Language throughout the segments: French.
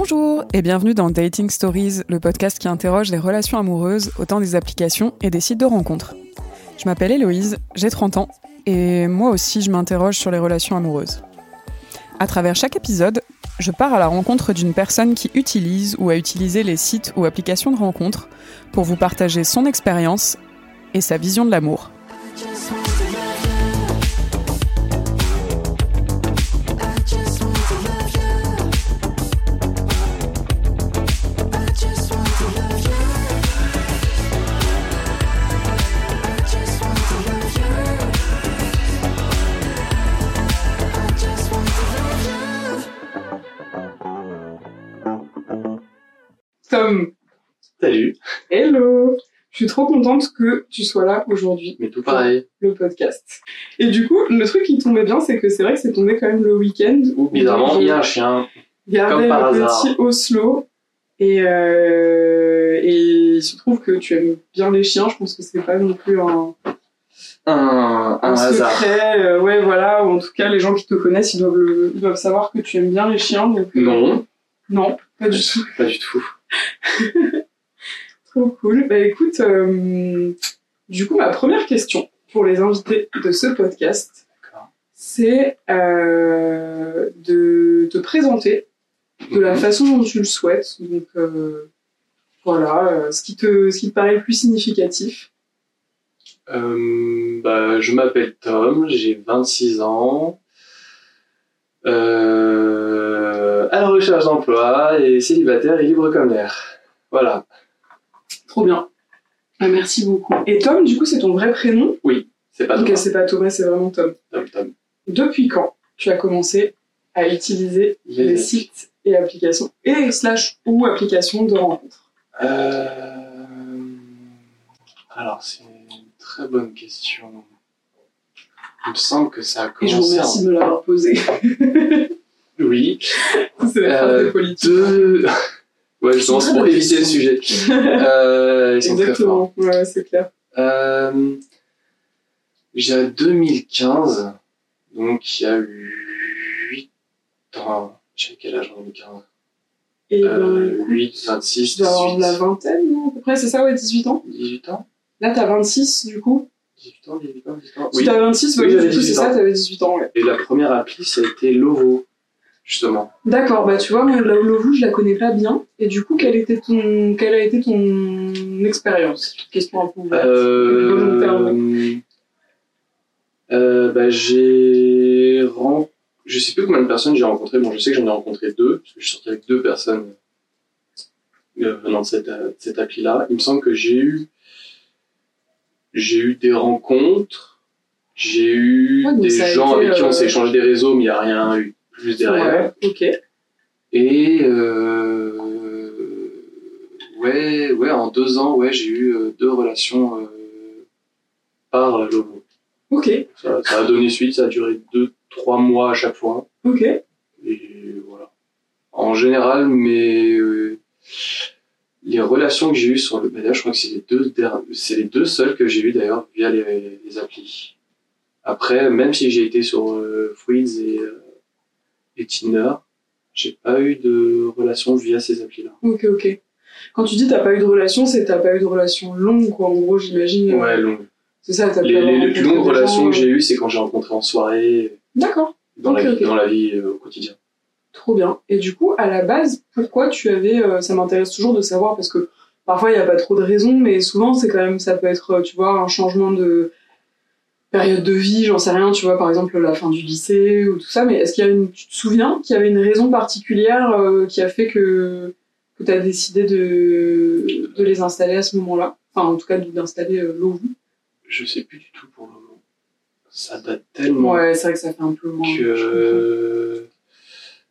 Bonjour et bienvenue dans Dating Stories, le podcast qui interroge les relations amoureuses au temps des applications et des sites de rencontres. Je m'appelle Héloïse, j'ai 30 ans et moi aussi je m'interroge sur les relations amoureuses. À travers chaque épisode, je pars à la rencontre d'une personne qui utilise ou a utilisé les sites ou applications de rencontres pour vous partager son expérience et sa vision de l'amour. Salut. hello Je suis trop contente que tu sois là aujourd'hui, Mais tout pareil. le podcast. Et du coup, le truc qui tombait bien, c'est que c'est vrai que c'est tombé quand même le week-end. Ou bizarrement, où il y a un chien. je gardais comme par le hasard. petit Oslo. Et, euh, et il se trouve que tu aimes bien les chiens. Je pense que c'est pas non plus un, Un, hasard. secret. Euh, ouais, voilà. Ou en tout cas, les gens qui te connaissent, ils doivent, le- ils doivent savoir que tu aimes bien les chiens. Donc, euh, Non, Non, pas du tout. pas du tout. Trop cool. Bah écoute, euh, du coup, ma première question pour les invités de ce podcast, c'est euh, de te présenter de la Mhm. façon dont tu le souhaites. Donc euh, voilà, ce, qui te, ce qui te paraît le plus significatif. Bah, je m'appelle Tom, j'ai 26 ans. Euh, à la recherche d'emploi et célibataire et libre comme l'air. Voilà. Trop bien. Ah, merci beaucoup. Et Tom, du coup, c'est ton vrai prénom? C'est pas Ok, Thomas. c'est pas Thomas, c'est vraiment Tom. Tom, Tom. Depuis quand tu as commencé à utiliser Les sites et applications et slash ou applications de rencontres? Euh, Alors, c'est une très bonne question. Il me semble que ça a Et je vous commencé remercie de me l'avoir posé. en... Oui, c'est la phrase Euh, des politiques. deux... Ouais, justement, C'est pour éviter le sujet. Euh, ils sont très forts. Exactement, ouais, c'est clair. Euh, J'ai 2015, donc il y a eu 8 ans. J'ai quel âge en 2015 Et euh, écoute, 8, 26, tu dois avoir de la 18. vingtaine, non, à peu près, c'est ça, ouais, 18 ans? 18 ans Là, t'as 26, du coup 18 ans, 18 ans, 18 ans. Si Oui. t'as 26, Oui, ouais, du coup, c'est 18 ça, t'avais 18 ans, ouais. Et la première appli, ça a été Lovo, justement. D'accord, bah tu vois, moi, la Lovu, je la connais pas bien. Et du coup, quelle, était ton... quelle a été ton expérience? Question un peu ouverte. Euh, euh, bah, j'ai je sais plus combien de personnes j'ai rencontré. Bon, je sais que j'en ai rencontré deux, parce que je suis sorti avec deux personnes euh, venant de cette, euh, cette appli-là. Il me semble que j'ai eu, j'ai eu des rencontres, j'ai eu Ouais, des gens avec qui on euh, s'est échangé des réseaux, mais il n'y a rien eu plus derrière. Ouais, ok. Et euh, ouais, ouais, en deux ans, ouais, j'ai eu euh, deux relations euh, par Lovo. Ok, Ça, ça a donné suite, ça a duré deux, trois mois à chaque fois. ok. Et voilà. En général, mais euh, les relations que j'ai eues sur le BDA, je crois que c'est les deux c'est les deux seules que j'ai eues d'ailleurs via les, les applis. Après, même si j'ai été sur euh, Fruits et, euh, et Tinder, j'ai pas eu de relation via ces applis-là. Ok, ok. Quand tu dis t'as pas eu de relation, c'est t'as pas eu de relation longue, quoi. En gros, j'imagine. euh, Ouais, longue. C'est ça, t'as Les, pas les- les rencontré plus longues relations gens, que j'ai eues, c'est quand j'ai rencontré en soirée, D'accord, dans, Ok, la, ok. vie, dans la vie euh, au quotidien. trop bien. Et du coup, à la base, pourquoi tu avais. euh, ça m'intéresse toujours de savoir parce que parfois il n'y a pas trop de raisons, mais souvent c'est quand même. Ça peut être, euh, tu vois, un changement de période de vie, j'en sais rien, tu vois, par exemple la fin du lycée ou tout ça. Mais est-ce qu'il y a une. Tu te souviens qu'il y avait une raison particulière euh, qui a fait que, que tu as décidé de, de les installer à ce moment-là? Enfin, en tout cas, d'installer euh, Lovu. Je sais plus du tout pour le moment. Ça date tellement Ouais, c'est vrai que ça fait un peu loin. que euh,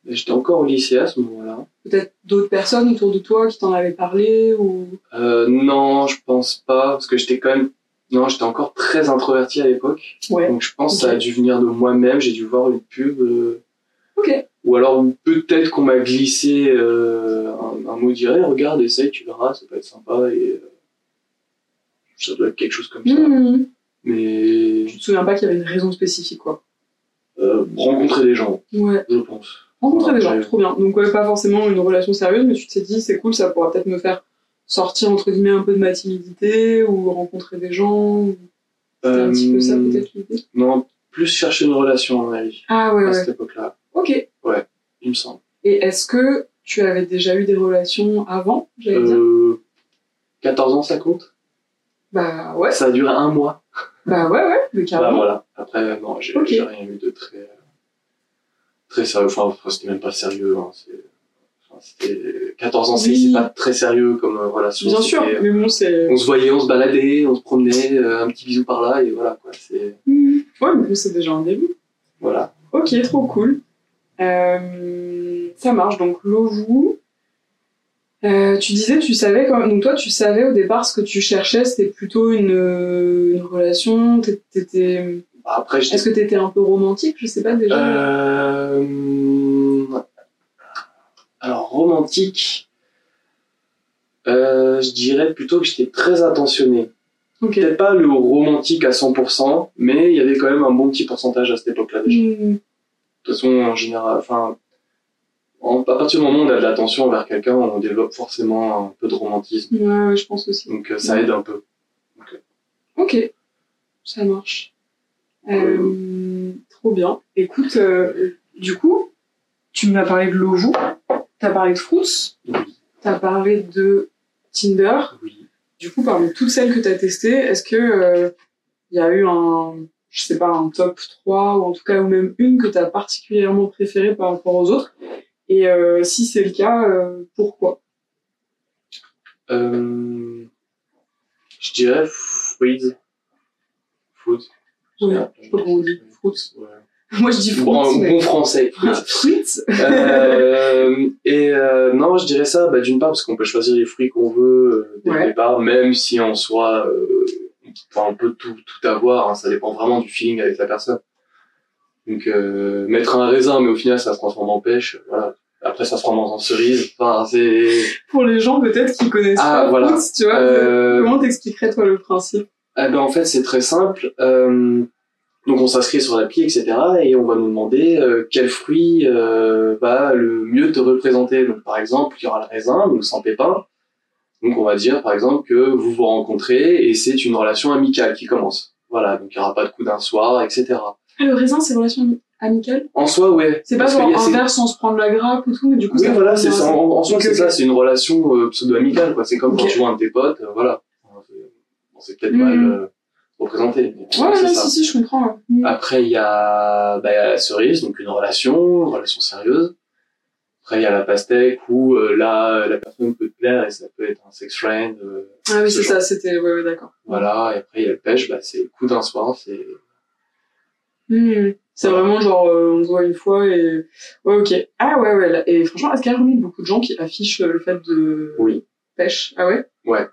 j'étais encore au lycée à ce moment-là. Peut-être d'autres personnes autour de toi qui t'en avaient parlé ou? Euh, non, je pense pas, parce que j'étais quand même. Non, j'étais encore très introverti à l'époque. Ouais. Donc je pense que ça a dû venir de moi-même. J'ai dû voir une pub. euh, Ok. Ou alors peut-être qu'on m'a glissé euh, un, un mot direct. Regarde, essaye, tu verras, ça peut être sympa. Et euh, ça doit être quelque chose comme ça. Mmh. Mais Tu te souviens pas qu'il y avait une raison spécifique, quoi? rencontrer des gens, Ouais. je pense. Rencontrer des gens, trop bien. Donc ouais, pas forcément une relation sérieuse, mais tu t'es dit c'est cool, ça pourra peut-être me faire sortir entre guillemets un peu de ma timidité ou rencontrer des gens. C'était un petit peu ça Euh, peut-être l'idée? Non, plus chercher une relation, à mon avis, Ah ouais à ouais. cette époque-là, Ok. il me semble. Et est-ce que tu avais déjà eu des relations avant, j'allais dire? Euh, 14 ans, ça compte? Bah ouais. Ça a duré un mois. Bah ouais ouais, mais Bah carrément. voilà. Après, non, j'ai rien eu de très, très sérieux. Enfin, enfin, c'était même pas sérieux. Hein. C'est- enfin, c'était 14 ans, c'est Oui. c'est pas très sérieux comme euh, relation. Bien sûr, C'était- mais bon c'est. On se voyait, on se baladait, on se promenait, euh, un petit bisou par là, et voilà, quoi. C'est, Mhm. Ouais, mais c'est déjà un début. voilà. Ok, trop cool. Euh, ça marche, donc Lovou. Euh, tu disais, tu savais quand même, donc toi, tu savais au départ ce que tu cherchais, c'était plutôt une, une relation. t'é- t'étais- Après, Est-ce que t'étais un peu romantique Je sais pas déjà? Euh... Alors, romantique, euh, je dirais plutôt que j'étais très attentionné. Peut-être pas le romantique à 100%, mais il y avait quand même un bon petit pourcentage à cette époque-là déjà. Hmm, De toute façon, en général, enfin, en- à partir du moment où on a de l'attention envers quelqu'un, on développe forcément un peu de romantisme. Ouais, ouais, je pense aussi. Donc euh, ça aide un peu. Ok, ça marche. Euh, trop bien. Écoute, du coup, tu m'as parlé de Lovou, t'as parlé de Fruits, Oui, t'as parlé de Tinder. oui. Du coup, parmi toutes celles que tu as testées, est-ce que euh, il y a eu un, je sais pas, un top 3 ou en tout cas ou même une que tu as particulièrement préférée par rapport aux autres Et euh, si c'est le cas, euh, pourquoi Euh, je dirais. Food. Oui, je sais pas comment on dit. Fruits. Ouais. Moi, je dis Fruits. Bon, mais- bon français. Fruits Euh, et euh, non, je dirais ça, bah, d'une part parce qu'on peut choisir les fruits qu'on veut euh, dès Ouais. le départ, même si en soi, euh, enfin, on peut tout, tout avoir, hein, ça dépend vraiment du feeling avec la personne. Donc euh, mettre un raisin, mais au final ça se transforme en pêche, voilà. Après ça se transforme en cerise, enfin c'est... Pour les gens peut-être qui connaissent Ah, pas voilà. Fruits, tu vois, Euh, comment t'expliquerais toi le principe? Eh ben, en fait, c'est très simple. Euh, donc, on s'inscrit sur l'appli, etc. Et on va nous demander euh, quel fruit euh, va le mieux te représenter. Donc, par exemple, il y aura le raisin, donc sans pépins. Donc, on va dire, par exemple, que vous vous rencontrez et c'est une relation amicale qui commence. Voilà, donc il n'y aura pas de coup d'un soir, etc. Ah, le raisin, c'est relation ami- amicale? En soi, ouais. C'est pas genre un verre sans se prendre la grappe ou tout, mais du coup, Oui, voilà, c'est ça. En, en soi, c'est ça. C'est une relation euh, pseudo-amicale, quoi. C'est comme quand Ok. tu vois un de tes potes, euh, voilà. Bon, c'est peut-être Mhm. mal euh, représenté. mais Ouais, ça. si, si, je comprends. Mm. Après, il y, a, bah, il y a la cerise, donc une relation, une relation sérieuse. Après, il y a la pastèque où euh, là, la personne peut te plaire et ça peut être un sex friend. euh, Ah oui, ce c'est ça, c'était, ouais, ouais, d'accord. Voilà, et après, il y a le pêche, bah, c'est le coup d'un soir. C'est Hmm. C'est vraiment genre, euh, on se voit une fois et. Ouais, ok. Ah ouais, ouais. là- Et franchement, est-ce qu'il y a beaucoup de gens qui affichent euh, le fait de Oui. pêche? Ah ouais? Ouais.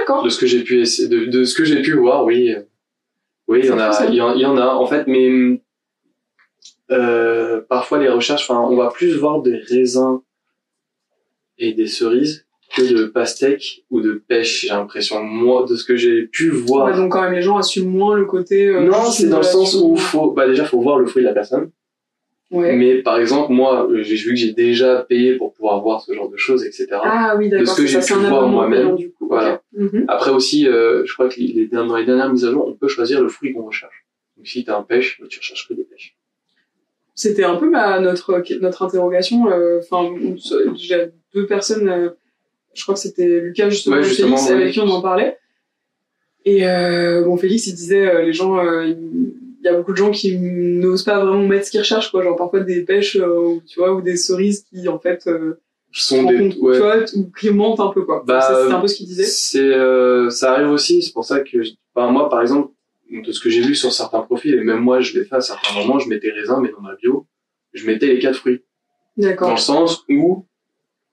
D'accord. De ce que j'ai pu essayer, de, de ce que j'ai pu voir, oui. Oui, il y en a, il y, en- il y en a, en fait, mais euh, parfois les recherches, enfin, on va plus voir des raisins et des cerises que de pastèques ou de pêche, j'ai l'impression. Moi, de ce que j'ai pu voir. Ouais, donc quand même, les gens assument moins le côté. euh, non, c'est dans le sens où faut, bah déjà, faut voir le fruit de la personne. Ouais. Mais par exemple, moi, j'ai vu que j'ai déjà payé pour pouvoir voir ce genre de choses, etc. Ah oui, d'accord. de ce que j'ai pu voir moi-même. payant, du Mhm. Après aussi, euh, je crois que les, dans les dernières mises à jour, on peut choisir le fruit qu'on recherche. Donc si t'as un pêche, bah, tu recherches que des pêches. C'était un peu ma, notre, notre interrogation. euh, Enfin, on- j'ai deux personnes, euh, je crois que c'était Lucas justement, Ouais, justement, Félix, avec qui on en parlait. Et euh, bon, Félix, il disait, euh, les gens, euh, il y a beaucoup de gens qui n'osent pas vraiment mettre ce qu'ils recherchent, quoi. Genre parfois des pêches, euh, ou, tu vois, ou des cerises qui, en fait, euh, sont des, ouais. ou un peu, quoi. Bah, C'était un peu ce qu'il disait. C'est, euh, ça arrive aussi. C'est pour ça que, enfin, moi, par exemple, de ce que j'ai vu sur certains profils, et même moi, je l'ai fait à certains moments, je mettais raisin, mais dans ma bio, je mettais les quatre fruits. Dans D'accord. le sens où,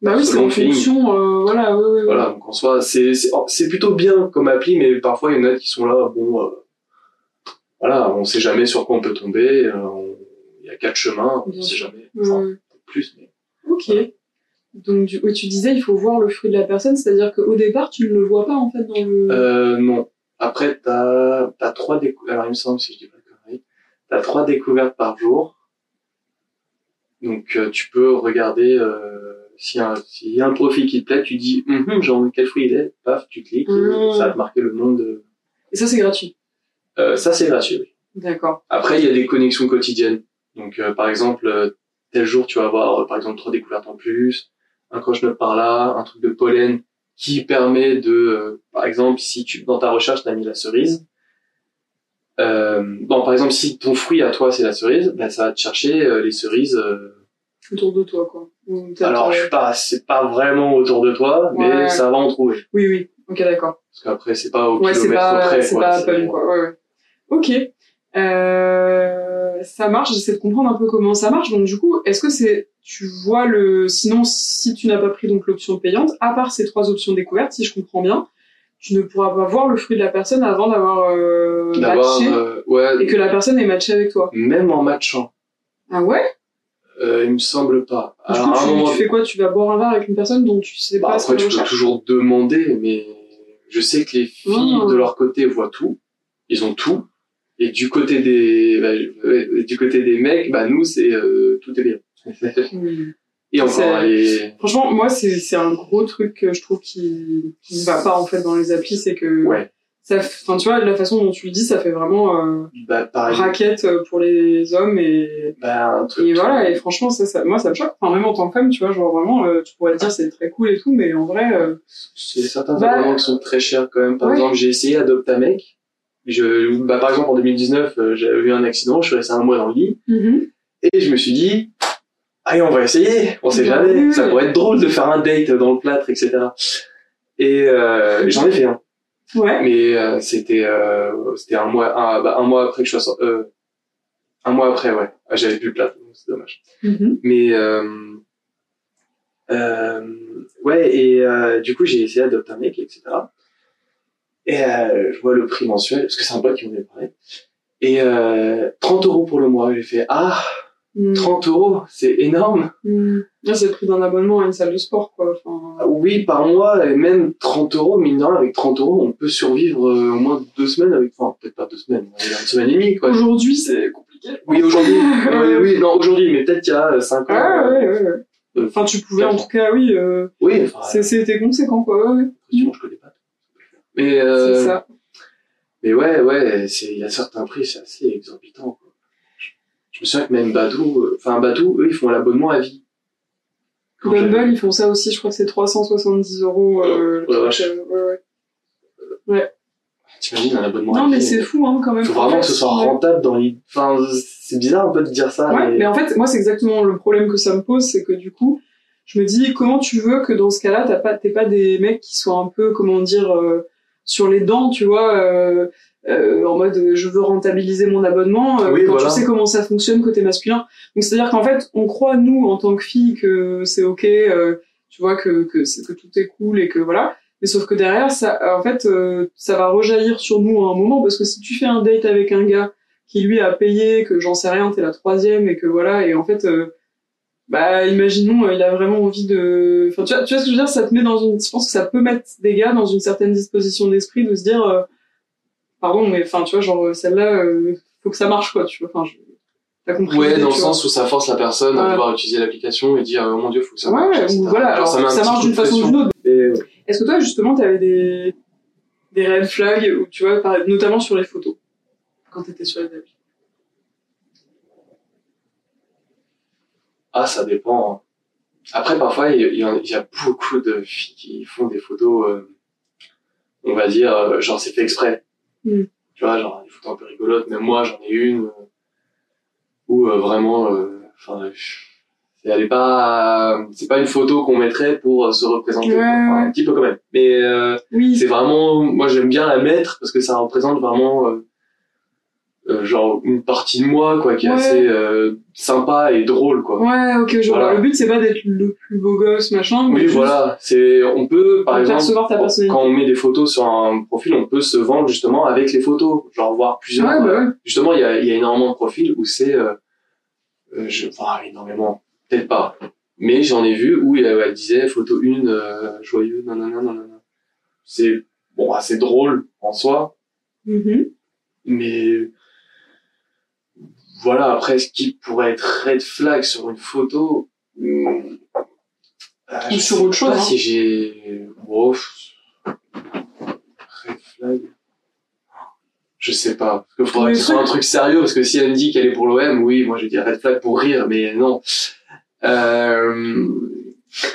Bah oui, c'est en fonction, euh, voilà, ouais, ouais, voilà, donc en soi, c'est, c'est, c'est plutôt bien comme appli, mais parfois, il y en a qui sont là, bon, euh, voilà, on sait jamais sur quoi on peut tomber, euh, il y a quatre chemins, on sait jamais. Enfin, plus, mais. Ok. Donc, du, tu disais, il faut voir le fruit de la personne, c'est-à-dire qu'au départ, tu ne le vois pas, en fait, dans le... Euh, non. Après, t'as, t'as trois découvertes. Alors, il me semble, si je dis pas de conneries, t'as trois découvertes par jour. Donc euh, tu peux regarder euh, s'il y, a un- s'il y a un profil qui te plaît, tu dis Hum, genre quel fruit il est, paf, tu cliques, et Mhm. ça va te marquer le nom de. Et ça, c'est gratuit. Ça c'est gratuit. oui. D'accord. Après il y a des connexions quotidiennes. Donc par exemple tel jour tu vas avoir par exemple trois découvertes en plus, un croche-note par là, un truc de pollen qui permet de, euh, par exemple si tu dans ta recherche t'as mis la cerise. Euh, bon, par exemple, si ton fruit à toi c'est la cerise, bah, ça va te chercher euh, les cerises euh, Autour de toi, quoi. Alors, euh, je suis pas, c'est pas vraiment autour de toi, mais Ouais. ça va en trouver. Oui, oui. Ok, d'accord. Parce qu'après, c'est pas au Ouais, kilomètre pas, près, c'est quoi. pas Apple, quoi. Ouais, ouais. Ok. Euh, ça marche, j'essaie de comprendre un peu comment ça marche. Donc, du coup, est-ce que c'est, tu vois le, sinon, si tu n'as pas pris donc l'option payante, à part ces trois options découvertes, si je comprends bien, tu ne pourras pas voir le fruit de la personne avant d'avoir euh, matché euh, ouais, et que la personne est matchée avec toi. même en matchant, Ah ouais? euh, il me semble pas. Du Alors, coup, tu, moment- tu fais quoi? Tu vas boire un verre avec une personne dont tu sais bah, pas ce après, qu'elle tu peux toujours demander, mais je sais que les filles de leur côté voient tout. Ils ont tout. Et du côté des, bah, ouais, du côté des mecs, bah, nous, c'est, euh, tout est bien. Et encore, Franchement, moi, c'est c'est un gros truc que je trouve qui qui ne va pas en fait dans les applis, c'est que ouais, ça, enfin, tu vois, de la façon dont tu le dis, ça fait vraiment euh, bah, raquette euh, pour les hommes et bah, un truc. et voilà. Et franchement, ça, ça, moi, ça me choque. Enfin, même en tant que femme, tu vois, genre vraiment, euh, tu pourrais te dire c'est très cool et tout, mais en vrai, euh, C'est certains Bah, qui sont très chers quand même. Par ouais. exemple, j'ai essayé Adopt a mec. Je, bah, par exemple, en 2019, euh, j'avais eu un accident, je suis resté un mois dans le lit, et je me suis dit, allez, on va essayer, on sait jamais, oui. ça pourrait être drôle de faire un date dans le plâtre, etc. Et euh, j'en ai fait un, ouais. mais euh, c'était euh, c'était un mois, un, bah, un mois après que je sois sorti, euh, un mois après, ouais, Ah, j'avais plus le plâtre, donc c'est dommage. Mhm. Mais euh, euh, ouais, et euh, du coup, j'ai essayé d'adopter un mec, etc. Et euh, je vois le prix mensuel, parce que c'est un pote qui m'en avait parlé. Et euh, 30 euros pour le mois. J'ai fait Ah, Mhm. 30 euros, c'est énorme. Là, c'est le prix d'un abonnement à une salle de sport, quoi. Enfin, Ah Oui, par mois, et même 30 euros, mine de rien, avec 30 euros, on peut survivre euh, au moins deux semaines avec, enfin, peut-être pas deux semaines, une semaine et demie, quoi. Aujourd'hui, c'est compliqué. Oui, aujourd'hui. oui, oui, non, aujourd'hui, mais peut-être qu'il y a 5 ans. Ah, ouais, ouais, ouais. euh, Enfin, tu pouvais, en tout cas, oui. Euh, Oui, enfin, C'était conséquent, quoi. Ouais, manges que des pâtes. Mais, euh, C'est ça. Mais ouais, ouais, c'est, il y a certains prix, c'est assez exorbitant, quoi. Je me souviens que même Badou, euh, enfin, Badou, eux, ils font l'abonnement à vie. Quand Bumble, ils font ça aussi, je crois que c'est 370 euros. Euh, truc, vache. euh, ouais, ouais. T'imagines un abonnement à Non, vie. mais c'est fou, hein, quand même. Faut En vraiment que ce soit rentable dans les, enfin, c'est bizarre un peu de dire ça, Ouais, mais, mais en fait, moi, c'est exactement le problème que ça me pose, c'est que du coup, je me dis, comment tu veux que dans ce cas-là, t'as pas, t'es pas des mecs qui soient un peu, comment dire, euh, sur les dents, tu vois, euh, euh, en mode, euh, je veux rentabiliser mon abonnement, euh, Oui, quand voilà. tu sais comment ça fonctionne côté masculin. Donc, c'est-à-dire qu'en fait, on croit, nous, en tant que filles, que c'est ok, euh, tu vois, que, que, c'est- que tout est cool et que voilà. Mais sauf que derrière, ça, en fait, euh, ça va rejaillir sur nous à un moment, parce que si tu fais un date avec un gars qui lui a payé, que j'en sais rien, t'es la troisième, et que voilà, et en fait, bah, imaginons, il a vraiment envie de, enfin, tu vois, tu vois ce que je veux dire, ça te met dans une, je pense que ça peut mettre des gars dans une certaine disposition d'esprit de se dire, euh, pardon, mais enfin, tu vois, genre, celle-là, euh, faut que ça marche, quoi, tu vois, enfin, je, t'as compris. ouais, dans le sens où ça force la personne à pouvoir utiliser l'application et dire, oh mon dieu, faut que ça marche. ouais, ou voilà, alors, ça marche d'une façon ou d'une autre. Et, euh, Est-ce que toi, justement, t'avais des, des red flags, ou tu vois, par- notamment sur les photos, quand t'étais sur les applis? Ah, ça dépend. hein. Après, parfois, il y, a beaucoup de filles qui font des photos, euh, on va dire, euh, genre c'est fait exprès. Mm. Tu vois, genre des photos un peu rigolotes. Même moi, j'en ai une euh, où euh, vraiment, euh, enfin, je- elle est pas, c'est pas une photo qu'on mettrait pour euh, se représenter. Ouais. Enfin. Un petit peu quand même. Mais euh, Oui. c'est vraiment, moi j'aime bien la mettre parce que ça représente vraiment euh, euh, genre une partie de moi quoi, qui est Ouais. assez euh, sympa et drôle quoi. Ouais, ok. Voilà. Le but, c'est pas d'être le plus beau gosse, machin. mais Oui, voilà. C'est, on peut, par de exemple, percevoir ta quand on met des photos sur un profil, on peut se vendre justement avec les photos, genre voir plusieurs. Ouais, bah ouais. Justement, il y a, il y a énormément de profils où c'est, euh, euh, je, enfin énormément, peut-être pas, mais j'en ai vu où elle, disait photo une, euh, joyeux, nanana, nanana. C'est bon, assez drôle en soi, Mhm. mais voilà, après, ce qui pourrait être red flag sur une photo. hmm, euh, Ou sur autre chose, pas hein. si j'ai. Bon, pff, red flag. Je sais pas. Parce qu'il faudrait que ce soit un truc- sérieux, parce que si elle me dit qu'elle est pour l'OM, oui, moi je dire red flag pour rire, mais non. Euh,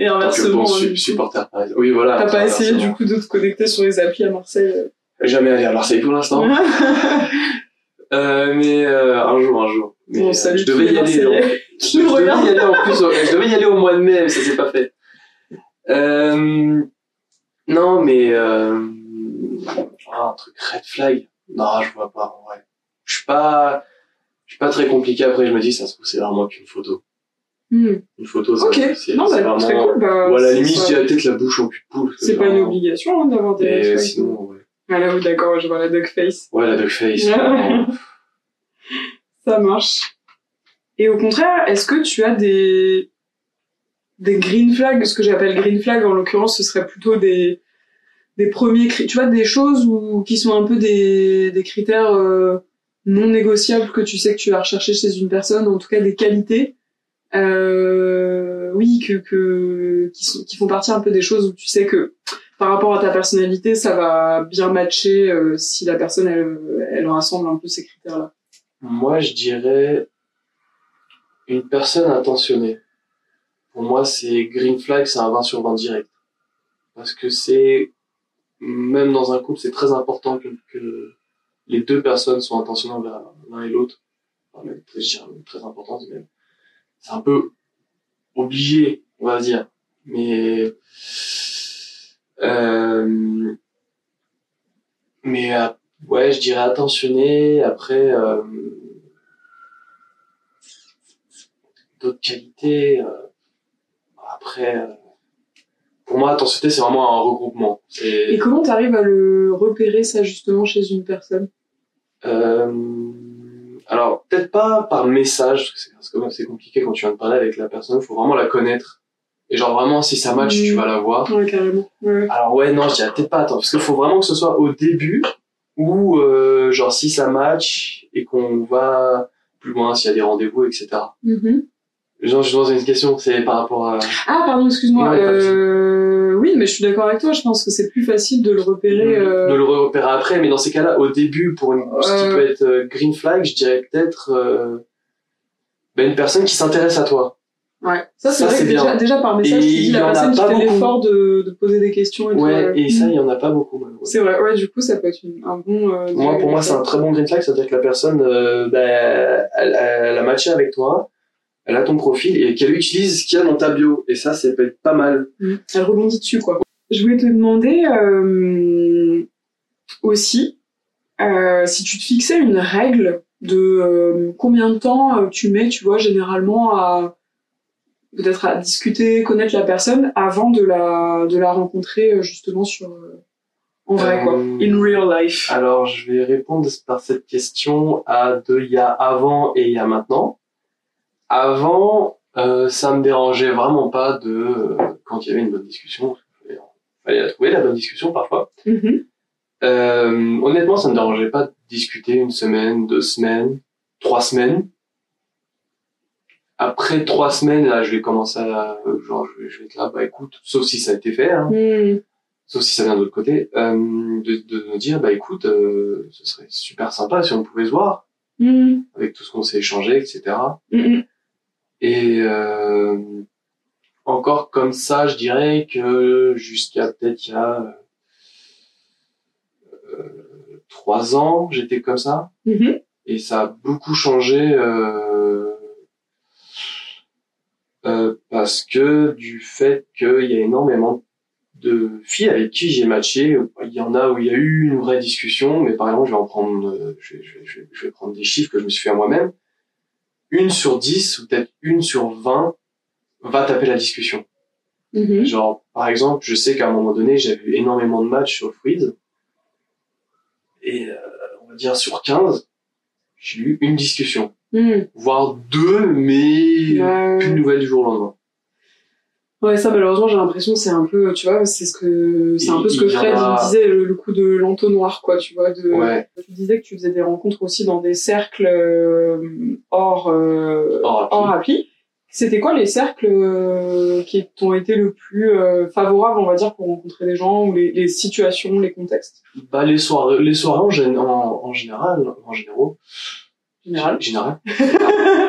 Et que inversement, bon hein, coup. supporter. Oui, voilà. T'as pas essayé du coup de te connecter sur les applis à Marseille euh Jamais allé à Marseille pour l'instant. Euh, mais euh, un jour, un jour. Mais Bon, euh, salut je tous devais y aller. en- Je, je devais y aller en plus. Je devais y aller au mois de mai, mais ça s'est pas fait. Euh, non, mais euh, ah, un truc red flag. Non, je vois pas en vrai. Je suis pas, je suis pas très compliqué. Après, je me dis, ça se trouve, c'est vraiment qu'une photo. Hmm. Une photo, c'est non, c'est bah, très vraiment. cool. Bah, Ou à la limite, ça. je dirais peut-être la bouche en cul de poule. C'est pas une obligation hein, d'avoir des hashtags. sinon, ouais. Ah là, oui, d'accord, je vois la duck face. Ouais, la duck face. Ouais. vraiment. Ça marche. Et au contraire, est-ce que tu as des des green flags Ce que j'appelle green flag, en l'occurrence, ce serait plutôt des des premiers cri- tu vois des choses où, qui sont un peu des des critères euh, non négociables que tu sais que tu vas rechercher chez une personne, en tout cas des qualités. Euh, oui, que, que qui sont qui font partie un peu des choses où tu sais que par rapport à ta personnalité, ça va bien matcher euh, si la personne elle, elle rassemble un peu ces critères-là. Moi, je dirais une personne intentionnée. Pour moi, c'est green flag, c'est un 20 sur 20 direct. Parce que c'est, même dans un couple, c'est très important que, que les deux personnes soient intentionnées envers l'un et l'autre. Enfin, même, je dirais très important, c'est même. C'est un peu obligé, on va dire. Mais, euh, mais, euh, ouais, je dirais attentionné. Après, euh, d'autres qualités. euh, après, euh, pour moi, attentionné, c'est vraiment un regroupement. Et comment tu arrives à le repérer ça justement chez une personne? Euh, alors, peut-être pas par message, parce que c'est- c'est quand même assez compliqué quand tu viens de parler avec la personne, il faut vraiment la connaître. Et genre vraiment, si ça match, tu vas la voir. Ouais, carrément. Ouais. Alors ouais, non, je dirais peut-être pas attends, parce qu'il faut vraiment que ce soit au début ou euh, genre si ça match et qu'on va plus loin, s'il y a des rendez-vous, etc. Mhm. Genre, je pose une question, c'est par rapport à... Ah, pardon, excuse-moi. Euh, oui, mais je suis d'accord avec toi. Je pense que c'est plus facile de le repérer. euh, de le repérer après, mais dans ces cas-là, au début, pour une, ce qui peut être euh, green flag, je dirais peut-être euh, ben, une personne qui s'intéresse à toi. Ouais. Ça, c'est vrai que déjà, déjà par message, Et tu dis la personne qui fait l'effort de, de poser des questions et tout. Ouais, et ça, Mhm. il y en a pas beaucoup, malheureusement. C'est vrai, ouais, du coup, ça peut être une- un bon. euh, Moi, pour moi, c'est un très bon green flag, c'est-à-dire que la personne, euh, ben, elle, elle a matché avec toi, elle a ton profil et qu'elle utilise ce qu'il y a dans ta bio. Et ça, ça peut être pas mal. Mhm. Elle rebondit dessus, quoi. Je voulais te demander euh, aussi euh, si tu te fixais une règle de euh, combien de temps euh, tu mets, tu vois, généralement à peut-être à discuter, connaître la personne avant de la de la rencontrer euh, justement sur euh, en vrai quoi, Euh, in real life. Alors, je vais répondre par cette question à deux, il y a avant et il y a maintenant. Avant, euh, ça me dérangeait vraiment pas de, euh, quand il y avait une bonne discussion, il fallait la trouver, la bonne discussion parfois. Euh, honnêtement, ça me dérangeait pas de discuter une semaine, deux semaines, trois semaines. Après trois semaines, là, je vais commencer à, euh, genre, je vais, je vais être là, bah écoute, sauf si ça a été fait, hein, Mhm. sauf si ça vient de l'autre côté, euh, de, de nous dire, bah écoute, euh, ce serait super sympa si on pouvait se voir, Mhm. avec tout ce qu'on s'est échangé, etc. Mhm. Et euh, encore comme ça, je dirais que jusqu'à peut-être il y a trois ans, j'étais comme ça. Et ça a beaucoup changé euh, parce que du fait qu'il y a énormément de filles avec qui j'ai matché, il y en a où il y a eu une vraie discussion, mais par exemple, je vais en prendre, euh, je vais, je vais- je vais- prendre des chiffres que je me suis fait à moi-même. Une sur dix, ou peut-être une sur vingt, va taper la discussion. Mhm. Genre, par exemple, je sais qu'à un moment donné, j'avais eu énormément de matchs sur Freeze. Et, euh, on va dire, sur 15, j'ai eu une discussion. Mhm. Voire deux, mais Ouais. plus de nouvelles du jour au lendemain. Ouais, ça malheureusement j'ai l'impression c'est un peu, tu vois, c'est ce que c'est un peu ce que Fred il disait le, le coup de l'entonnoir quoi, tu vois. De, Ouais. Tu disais que tu faisais des rencontres aussi dans des cercles euh, hors euh, Hors appli. hors appli. C'était quoi les cercles euh, qui t'ont été le plus euh, favorables, on va dire, pour rencontrer des gens ou les, les situations, les contextes? Bah, les soirées, les soirées en, en, en général, en généraux. général Général.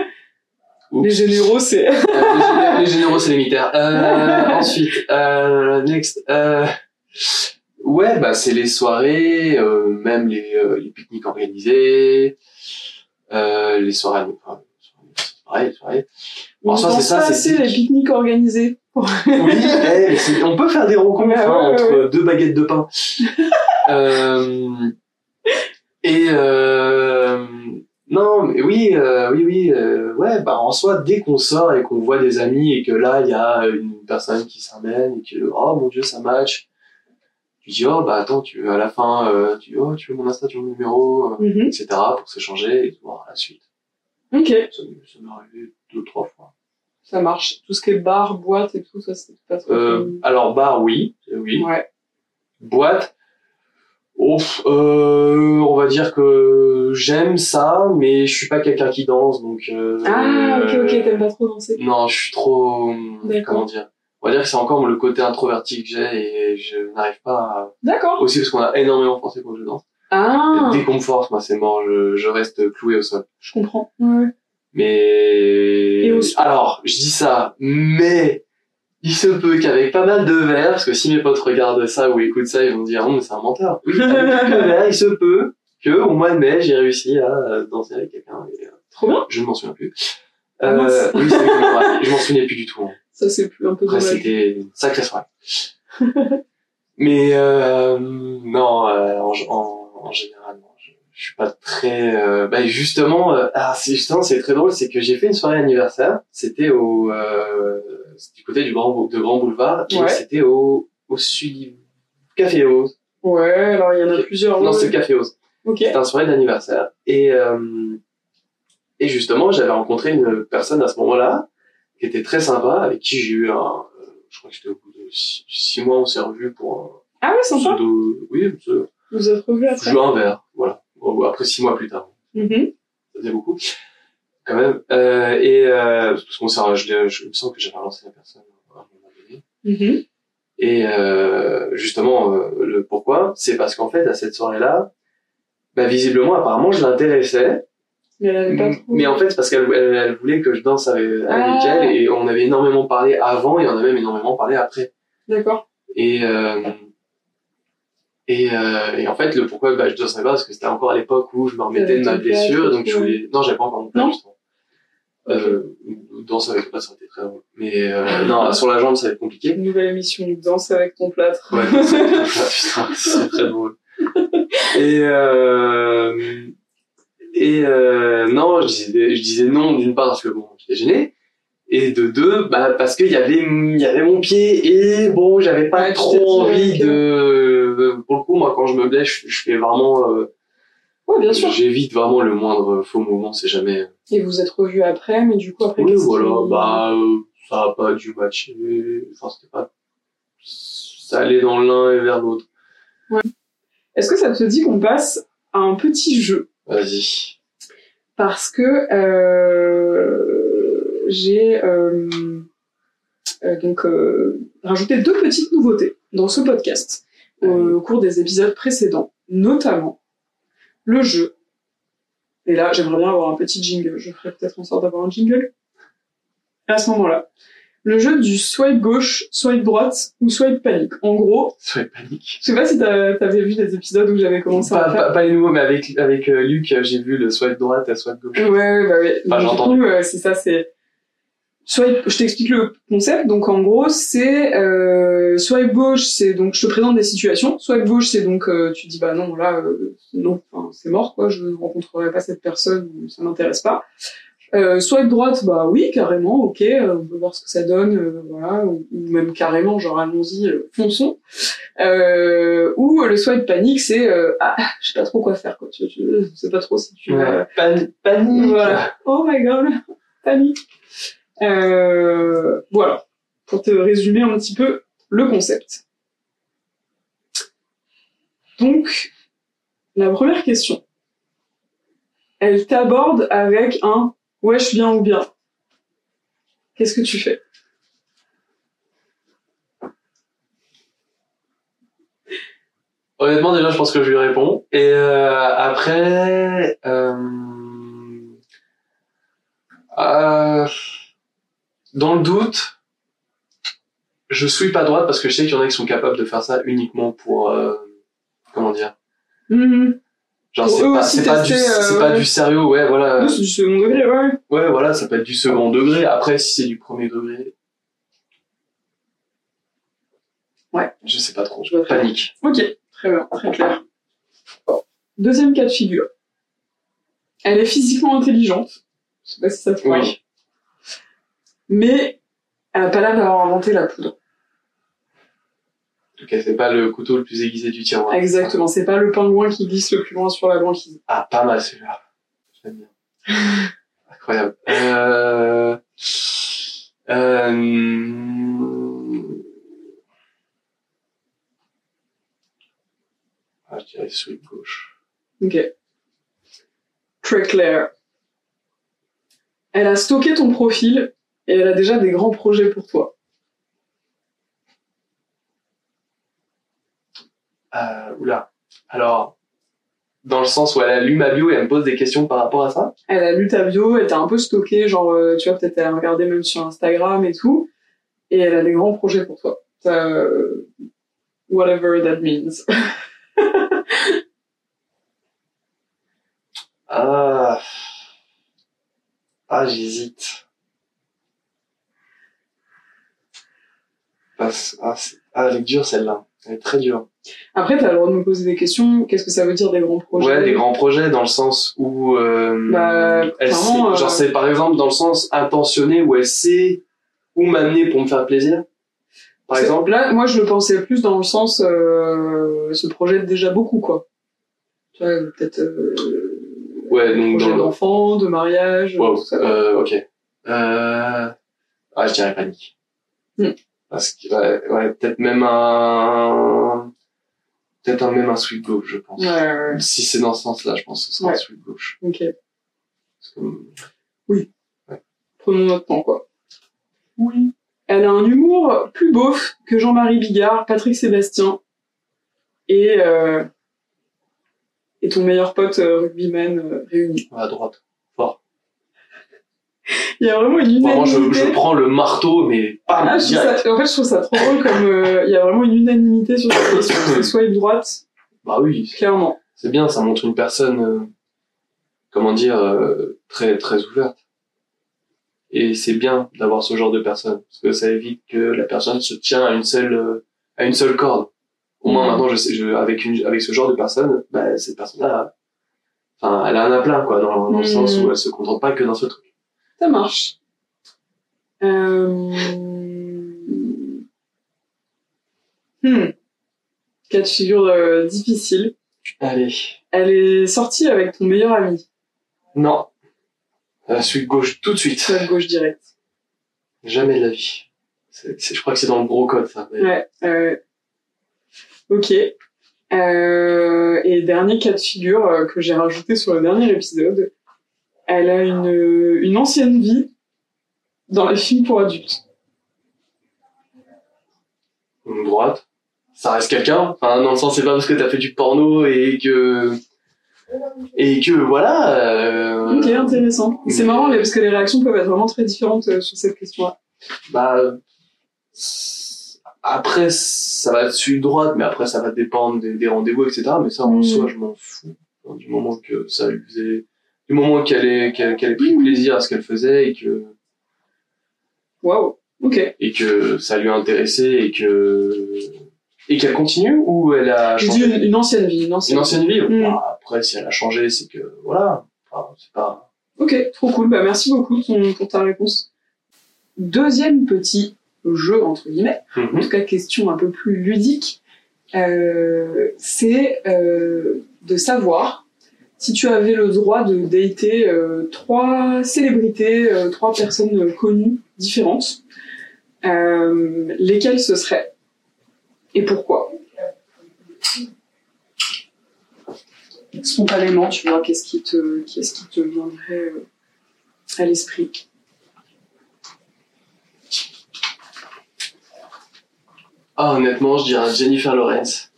Les généraux, c'est Euh, les, géné- les généraux, c'est les militaires. Euh, ensuite, euh, next. Euh, ouais, bah, c'est les soirées, euh, même les, euh, les pique-niques organisés, euh, les soirées, enfin, pareil, les soirées. on En soi, pense c'est ça, c'est les pique-niques organisés. Oui, eh, on peut faire des rencontres Ouais, hein, ouais, entre deux baguettes de pain. euh, et euh, oui, euh, oui, oui, euh, ouais, bah en soi, dès qu'on sort et qu'on voit des amis et que là il y a une personne qui s'amène et que oh mon dieu ça match, tu dis oh bah attends, tu à la fin, euh, tu oh tu veux mon Insta, tu veux mon numéro, euh, Mhm. etc. pour s'échanger et voir la suite. Ok, Ça, m'est- ça m'est arrivé deux trois fois. ça marche. Tout ce qui est bar, boîte et tout, ça c'est pas trop. Euh, alors bar oui, oui. Ouais. boîte. Ouf, euh, on va dire que j'aime ça, mais je suis pas quelqu'un qui danse, donc. Euh, Ah, ok, ok, t'aimes pas trop danser. Non, je suis trop. Comment dire On va dire que c'est encore le côté introverti que j'ai et je n'arrive pas à. D'accord. Aussi parce qu'on a énormément forcé pour que je danse. Ah, Dès qu'on me force, moi c'est mort, je, je reste cloué au sol. je comprends. Ouais. Mais. Et au sport Alors, je dis ça, mais. Il se peut qu'avec pas mal de verres, parce que si mes potes regardent ça ou écoutent ça, ils vont dire, oh, mais c'est un menteur. Oui, avec verres, il se peut que, au mois de mai, j'ai réussi à euh, danser avec quelqu'un. et, euh, Trop bien. Je ne m'en souviens plus. Ah. Euh, oui, c'est vrai je m'en souvenais plus du tout. hein. Ça c'est plus un peu Après, c'était une sacrée soirée. mais, euh, non, euh, en, en, en général, non. Je, je suis pas très, euh, bah, justement, euh, ah, c'est justement, c'est très drôle, c'est que j'ai fait une soirée anniversaire. C'était au, euh, du côté du Grand, de Grand Boulevard. Ouais. c'était au, au sud, Café Rose. Ouais, alors il y en a plusieurs. Non, ouais. c'était Café Rose. Ok. C'était un soirée d'anniversaire. Et, euh, et justement, j'avais rencontré une personne à ce moment-là, qui était très sympa, avec qui j'ai eu un, euh, je crois que c'était au bout de six, six mois, on s'est revus pour Ah ouais, un sympa. pseudo, oui, un pseudo, Vous êtes revus après. jouer un verre, voilà. Après six mois plus tard, Mhm. ça faisait beaucoup, quand même. Euh, et, euh, parce qu'on s'est, je, je, me sens que j'avais relancé la personne à un moment donné. Mhm. Et euh, justement, euh, le pourquoi, c'est parce qu'en fait, à cette soirée-là, bah, visiblement, apparemment, je l'intéressais. Mais elle avait pas trop. Mais en fait, parce qu'elle elle, elle voulait que je danse avec, avec Ah. elle et on avait énormément parlé avant et on a même énormément parlé après. D'accord. Et et, euh, et en fait, le pourquoi bah, je dansais pas parce que c'était encore à l'époque où je me remettais de ma blessure, donc je voulais. Non, j'avais pas encore mon justement. Euh, danse avec plat, ça aurait été très drôle. Mais euh, non, sur la jambe, ça va être compliqué. Une nouvelle émission, danse avec ton plâtre. Ouais, danse avec le plat, putain, c'est très drôle. Et euh, et euh, non, je disais, je disais non d'une part parce que bon, j'étais gêné. Et de deux, bah, parce qu'il y avait, il y avait mon pied et bon, j'avais pas Ouais, trop envie de, pour le coup, moi, quand je me blesse, je, je fais vraiment, euh, Ouais, bien sûr. j'évite vraiment le moindre faux mouvement, c'est jamais, Et vous êtes revus après, mais du coup après. oui, voilà, bah, euh, ça a pas dû matcher, enfin, c'était pas, ça allait dans l'un et vers l'autre. Est-ce que ça te dit qu'on passe à un petit jeu? Vas-y. Parce que euh, j'ai euh, donc rajouté deux petites nouveautés dans ce podcast au cours des épisodes précédents, notamment le jeu. Et là, j'aimerais bien avoir un petit jingle. Je ferai peut-être en sorte d'avoir un jingle à ce moment-là. Le jeu du swipe gauche, swipe droite ou swipe panique. En gros, Sois panique. je sais pas si t'as- t'avais vu des épisodes où j'avais commencé à Pas, faire. pas, pas les nouveaux, mais avec, avec euh, Luc, j'ai vu le swipe droite et swipe gauche. Ouais, ouais, bah ouais. Enfin, j'ai Donc, du entendu. coup, euh, c'est ça, c'est. Swipe, je t'explique le concept. Donc, en gros, c'est euh, swipe gauche, c'est donc je te présente des situations. Swipe gauche, c'est donc euh, tu dis bah non, là, euh, non, enfin, c'est mort, quoi. Je ne rencontrerai pas cette personne, ça m'intéresse pas. Euh, swipe droite, bah oui, carrément, ok, euh, on peut voir ce que ça donne, euh, voilà, ou, ou même carrément, genre allons-y, fonçons. Euh, ou le swipe panique, c'est euh, ah, je sais pas trop quoi faire, quoi. Tu, tu sais pas trop si tu vas Ouais. Pan- panique. voilà. Oh my god, panique. Euh, voilà. pour te résumer un petit peu le concept. Donc, la première question, elle t'aborde avec un wesh bien ou bien. Qu'est-ce que tu fais? Honnêtement, déjà, je pense que je lui réponds. Et euh, après, euh, euh, dans le doute, je suis pas droite parce que je sais qu'il y en a qui sont capables de faire ça uniquement pour, euh, comment dire, Mhm. genre c'est pas, aussi c'est pas du, tester, euh, pas du sérieux, ouais, voilà, c'est du second degré, ouais. ouais, voilà, ça peut être du second degré. Après, si c'est du premier degré, Ouais. je sais pas trop, Je bien. panique. Ok, très bien, très clair. Bon. Deuxième cas de figure. Elle est physiquement intelligente. Je sais pas si ça te. Oui. Mais elle a pas l'air d'avoir inventé la poudre. Ok, c'est pas le couteau le plus aiguisé du tiroir. Exactement, c'est pas le pingouin qui glisse le plus loin sur la banquise. Ah, pas mal celui-là. J'aime bien. Incroyable. Euh... Euh... Ah, je dirais sweep gauche. Ok. Très clair. Elle a stocké ton profil et elle a déjà des grands projets pour toi. Euh, oula. Alors, dans le sens où elle a lu ma bio et elle me pose des questions par rapport à ça? Elle a lu ta bio, elle t'a un peu stocké, genre, euh, tu vois, peut-être elle a regardé même sur Instagram et tout. Et elle a des grands projets pour toi. Euh, whatever that means. Ah. Ah, j'hésite. Ah, elle est dure celle-là. Elle est très dure. Après, t'as le droit de me poser des questions. Qu'est-ce que ça veut dire des grands projets Ouais, des grands projets dans le sens où euh, Bah, elle sait, clairement, euh, genre c'est par exemple dans le sens intentionné où elle sait où m'amener pour me faire plaisir. Par exemple. Là, moi, je le pensais plus dans le sens, euh, se projette déjà beaucoup, quoi. Tu vois, peut-être, euh, Ouais, donc projet d'enfant, de mariage, Wow, tout ça. euh, ok. Euh... Ah, je dirais panique. Hmm. Parce que ouais, ouais, peut-être même un peut-être un, même un sweep gauche, je pense. Ouais, ouais, ouais. Si c'est dans ce sens-là, je pense que ce sera Ouais. un sweep gauche. Ok. Que- Prenons notre temps, quoi. Oui. Elle a un humour plus beauf que Jean-Marie Bigard, Patrick Sébastien et, euh, et ton meilleur pote euh, rugbyman euh, réuni. à droite. Il y a vraiment une Vraiment, je, unanimité. je prends le marteau, mais pas Ah, ça- en fait, je trouve ça trop drôle comme euh, il y a vraiment une unanimité sur cette question. C'est swipe droite, Bah oui, clairement. c'est bien, ça montre une personne, euh, comment dire, euh, très très ouverte. Et c'est bien d'avoir ce genre de personne, parce que ça évite que la personne se tient à une seule euh, à une seule corde. Au moins Mhm. maintenant, je sais, je, avec une avec ce genre de personne, bah, cette personne-là, enfin, elle a un aplat quoi, dans, dans le Mhm. sens où elle se contente pas que d'un seul truc. Ça marche. Euh... Hmm. Cas de figure euh, difficile. Allez, Elle est sortie avec ton meilleur ami. non, la suite gauche tout de suite, Soit gauche direct. jamais de la vie. C'est- c'est- je crois que c'est dans le gros code ça. mais- Ouais. Euh... Ok. Euh... Et dernier cas de figure euh, que j'ai rajouté sur le dernier épisode. Elle a une, une ancienne vie dans les films pour adultes. Une droite, ça reste quelqu'un. Enfin, dans le sens, c'est pas parce que t'as fait du porno et que et que voilà. euh, Ok, intéressant. C'est marrant mais parce que les réactions peuvent être vraiment très différentes euh, sur cette question-là. Bah après, ça va être sud droite, mais après ça va dépendre des, des rendez-vous, etc. Mais ça, en Mm. soi, je m'en fous. Du moment que ça lui faisait, du moment qu'elle ait qu'elle qu'elle ait pris Mm. plaisir à ce qu'elle faisait et que Waouh. Ok. et que ça lui a intéressé et que et qu'elle continue ou elle a changé une, une ancienne vie, une ancienne. une ancienne vie. Mm. Bah, après, si elle a changé, c'est que voilà. Enfin, c'est pas. Ok, trop cool. Bah, merci beaucoup ton- pour ta réponse. Deuxième petit jeu, entre guillemets, en Mhm. tout cas question un peu plus ludique, euh, c'est euh, de savoir si tu avais le droit de dater euh, trois célébrités, euh, trois personnes connues différentes, Euh, lesquels ce serait Et pourquoi? Spontanément, tu vois, qu'est-ce qui te, qu'est-ce qui te viendrait à l'esprit? Ah, honnêtement, je dirais Jennifer Lawrence.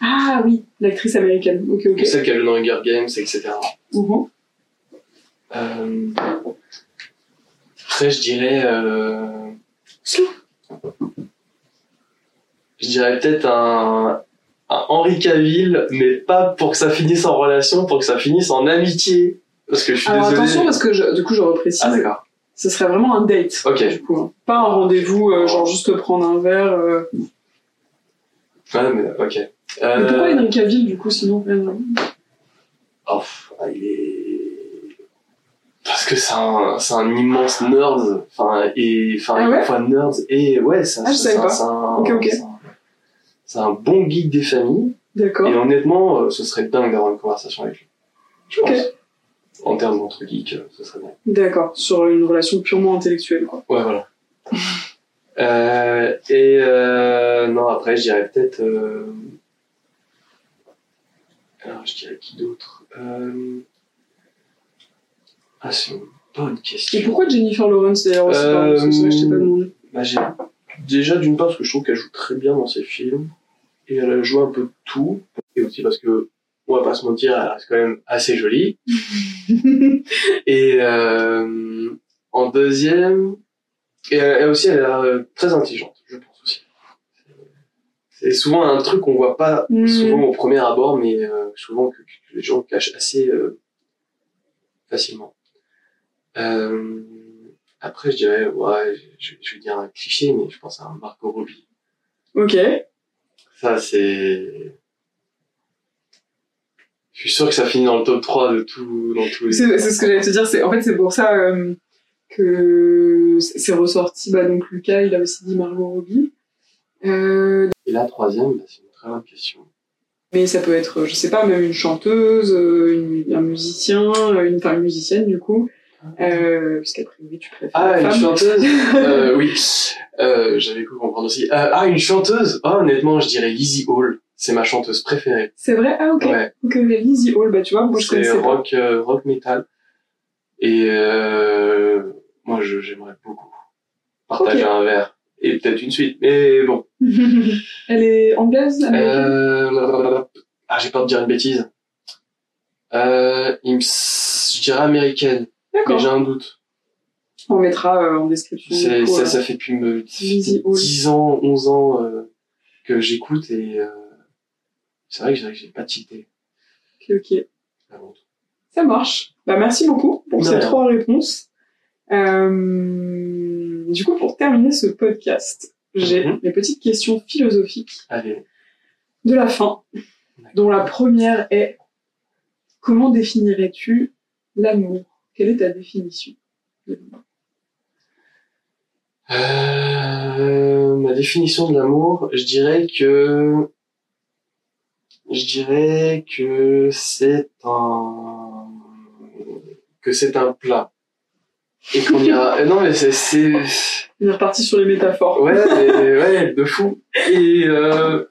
Ah oui, l'actrice américaine. Ok, ok. Celle qui a le dans Hunger Games, etc. Mhm. Euh, Après, je dirais. euh, Je dirais peut-être un, un Henri Cavill, mais pas pour que ça finisse en relation, pour que ça finisse en amitié. Parce que je suis Alors désolé. attention, parce que je- du coup, je reprécise. Ah, d'accord. ce serait vraiment un date. Ok. Du coup, hein. Pas un rendez-vous, euh, genre juste prendre un verre. euh. Ouais, mais ok. Mais Euh, pourquoi Henry Cavill, du coup, sinon euh, oh, ah, il est. Parce que c'est un, un immense nerd. Enfin, et. Enfin, Ah à la ouais fois nerd et. Ouais, c'est Ah, c'est un- c'est un- bon geek des familles. D'accord. Et honnêtement, euh, ce serait dingue d'avoir une conversation avec lui. Je pense. En termes d'entre geeks, ce serait bien. D'accord. Sur une relation purement intellectuelle, quoi. Ouais, voilà. euh, et euh, non, après, je dirais peut-être. euh, Alors, je dirais qui d'autre euh... Ah, c'est une bonne question. Et pourquoi Jennifer Lawrence, d'ailleurs, aussi pardon, parce que je t'ai pas demandé. Bah, j'ai- Déjà, d'une part, parce que je trouve qu'elle joue très bien dans ses films. Et elle joue un peu de tout. Et aussi parce que, on va pas se mentir, elle reste quand même assez jolie. Et euh, en deuxième, et elle, aussi, elle est euh, très intelligente. C'est souvent un truc qu'on voit pas Mm. souvent au premier abord, mais euh, souvent que, que les gens cachent assez euh, facilement. Euh, après, je dirais, ouais, je, je vais dire un cliché, mais je pense à un Marco Robbie. Ok. Ça, c'est... Je suis sûr que ça finit dans le top 3 de tout, dans tous les... C'est c'est ce que j'allais te dire. C'est en fait c'est pour ça euh, que c'est c'est ressorti. Bah donc Lucas, il a aussi dit Margot Robbie. Euh, Et la troisième, bah, c'est une très bonne question. mais ça peut être, je sais pas, même une chanteuse, euh, une- un musicien, euh, une femme musicienne du coup. Euh, parce qu'a priori tu préfères Ah, une femme. chanteuse euh, Oui, euh, j'avais cru comprendre aussi. Euh, ah, une chanteuse oh, Honnêtement, je dirais Lizzie Hall. C'est ma chanteuse préférée. C'est vrai? Ah ok. Ouais, Ok, Lizzie Hall, bah tu vois, moi je c'est connaissais rock, euh, rock metal. Et euh, moi, j'aimerais beaucoup partager un verre. Et peut-être une suite. Mais bon. Elle est anglaise, américaine Euh... Ah, j'ai peur de dire une bêtise. Euh, il me... s- Je dirais américaine, mais D'accord. j'ai un doute. On mettra euh, en description. du C'est, coup, ça, euh, ça fait depuis me... Lizzie Hall. 10 ans, 11 ans euh, que j'écoute et euh, c'est vrai que j'ai, j'ai pas cheaté. Ok, ok. Ça marche. Bah, merci beaucoup pour ces rien. trois réponses. Euh, du coup, pour terminer ce podcast, j'ai Mhm. les petites questions philosophiques Allez. de la fin, dont la première est comment définirais-tu l'amour? Quelle est ta définition de l'amour? Euh, ma définition de l'amour, je dirais que je dirais que c'est un que c'est un plat et qu'on ira. non mais c'est c'est On est reparti sur les métaphores. ouais mais- ouais de fou et euh,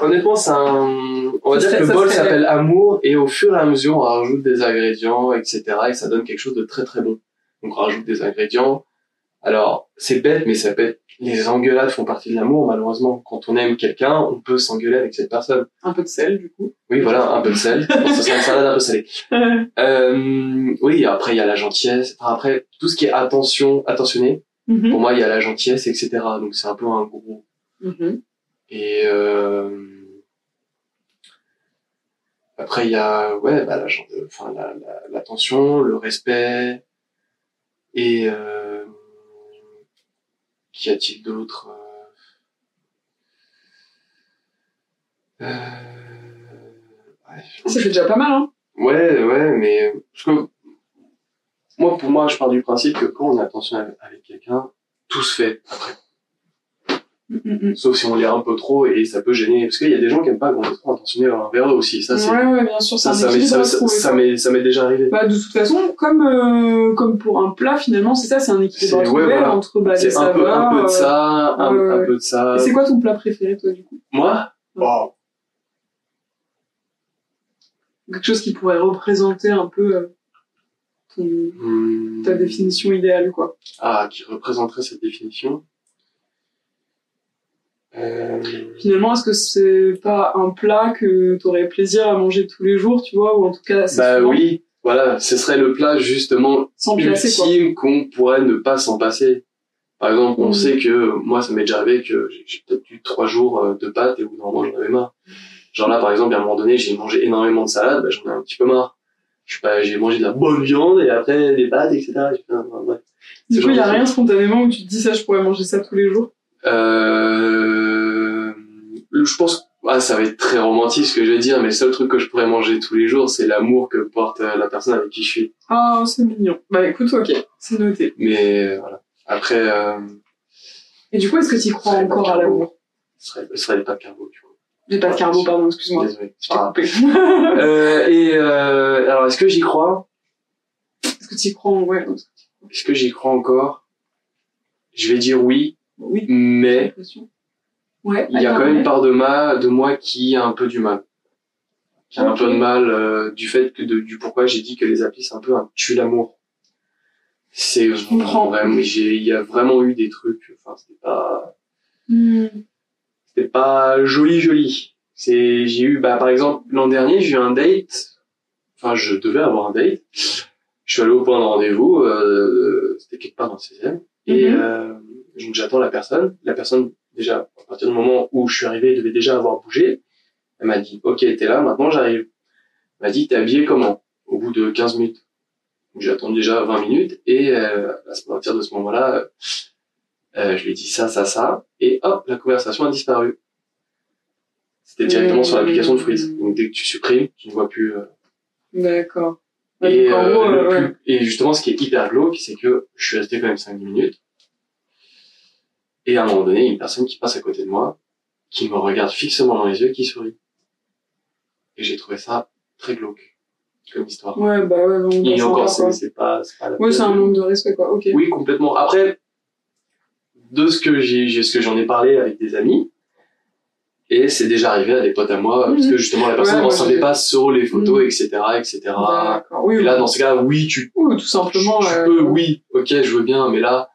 honnêtement c'est un on va Ça dire serait- que le bol s'appelle amour et au fur et à mesure on rajoute des ingrédients etc et ça donne quelque chose de très très bon donc on rajoute des ingrédients alors c'est bête mais ça peut être les engueulades font partie de l'amour malheureusement. Quand on aime quelqu'un on peut s'engueuler avec cette personne. Un peu de sel, du coup. oui voilà un peu de sel. Bon, ce serait une salade un peu salée. Euh, oui après il y a la gentillesse. Enfin, après tout ce qui est attention attentionné Mhm. pour moi il y a la gentillesse etc donc c'est un peu un gros. Mhm. et euh, après il y a ouais bah la enfin la- le respect et euh, qu'y a-t-il d'autre euh, euh, ouais, Ça fait déjà pas mal, hein Ouais, ouais, mais parce que moi, pour moi, je pars du principe que quand on a attention avec quelqu'un, tout se fait après. Mm, mm, mm. Sauf si on l'est un peu trop et ça peut gêner. Parce qu'il y a des gens qui aiment pas qu'on est trop intentionné envers eux aussi. Ça, c'est, ouais, ouais, bien sûr, c'est ça, un ça, ça, à ça, trouver, ça quoi. m'est, ça m'est déjà arrivé. Bah, de toute façon, comme, euh, comme pour un plat, finalement, c'est ça, c'est un équilibre à C'est- trouver ouais, voilà. entre bah, les c'est un peu, un euh, de ça, un, un peu de ça. Et c'est quoi ton plat préféré, toi, du coup? Moi? Oh. Quelque chose qui pourrait représenter un peu euh, ton- Hmm. ta définition idéale, quoi. Ah, qui représenterait cette définition? Euh, Finalement, est-ce que c'est pas un plat que t'aurais plaisir à manger tous les jours, tu vois, ou en tout cas assez bah souvent, oui, voilà, ce serait le plat justement sans ultime qu'on pourrait ne pas s'en passer. Par exemple, on Mhm. sait que moi, ça m'est déjà arrivé que j'ai- peut-être eu trois jours euh, de pâtes et au bout d'un moment, j'en avais marre. Genre là, par exemple, à un moment donné, j'ai mangé énormément de salade, bah, j'en ai un petit peu marre. J'ai mangé de la bonne viande et après des pâtes, etc. Du coup, il y genre a rien spontanément où tu te dis ça, je pourrais manger ça tous les jours? Euh, je pense, ah, ça va être très romantique ce que je vais dire, mais le seul truc que je pourrais manger tous les jours, c'est l'amour que porte euh, la personne avec qui je suis. Ah, c'est mignon. Bah écoute, ok, c'est noté. Mais euh, voilà. Après, euh, Et du coup, est-ce que tu crois encore à l'amour ce serait, ce serait les pâtes carbo, du coup. J'ai pas de carbo, pardon, excuse-moi. Désolé. Je t'ai coupé. Euh, et euh, alors, est-ce que j'y crois? Est-ce que tu y crois en ouais Est-ce que j'y crois encore? Je vais dire oui, Oui, mais. Ouais, il y a quand même une part de, ma, de moi qui a un peu du mal. Qui a un peu de mal euh, du fait que de, du pourquoi j'ai dit que les applis c'est un peu un tue l'amour. C'est comprends. vraiment, j'ai, il y a vraiment eu des trucs, enfin c'était pas, Hmm. c'était pas joli joli. C'est, j'ai eu, bah par exemple l'an dernier j'ai eu un date, enfin je devais avoir un date. Je suis allé au point de rendez-vous, euh, c'était quelque part dans le 16e, et Mhm. euh, donc j'attends la personne. La personne déjà à partir du moment où je suis arrivé, elle devait déjà avoir bougé. Elle m'a dit ok t'es là, maintenant j'arrive. Elle m'a dit t'es habillé comment? Au bout de 15 minutes. Donc j'attends déjà 20 minutes et euh, à partir de ce moment-là, euh, euh, je lui ai dit ça, ça, ça, et hop, la conversation a disparu. C'était directement sur l'application de Freeze. Donc dès que tu supprimes, tu ne vois plus. euh, D'accord. Et, euh, gros, euh, ouais. plus- et justement, ce qui est hyper glauque, c'est que je suis resté quand même 5-10 minutes. Et à un moment donné, il y a une personne qui passe à côté de moi, qui me regarde fixement dans les yeux, qui sourit. Et j'ai trouvé ça très glauque, comme histoire. Ouais, bah ouais, bon, et encore, c'est pas, c'est pas la. Ouais, c'est un manque de respect, quoi. Ok. Oui, complètement. Après, de ce que j'ai, ce que j'en ai parlé avec des amis, et c'est déjà arrivé à des potes à moi, parce que justement la personne Ouais, ne moi, ressemblait j'ai- pas sur les photos, Mhm. etc., etc. D'accord. Oui, Et là, dans ce cas, oui, tu Ou tout simplement. tu euh, peux, oui, ok, je veux bien, mais là,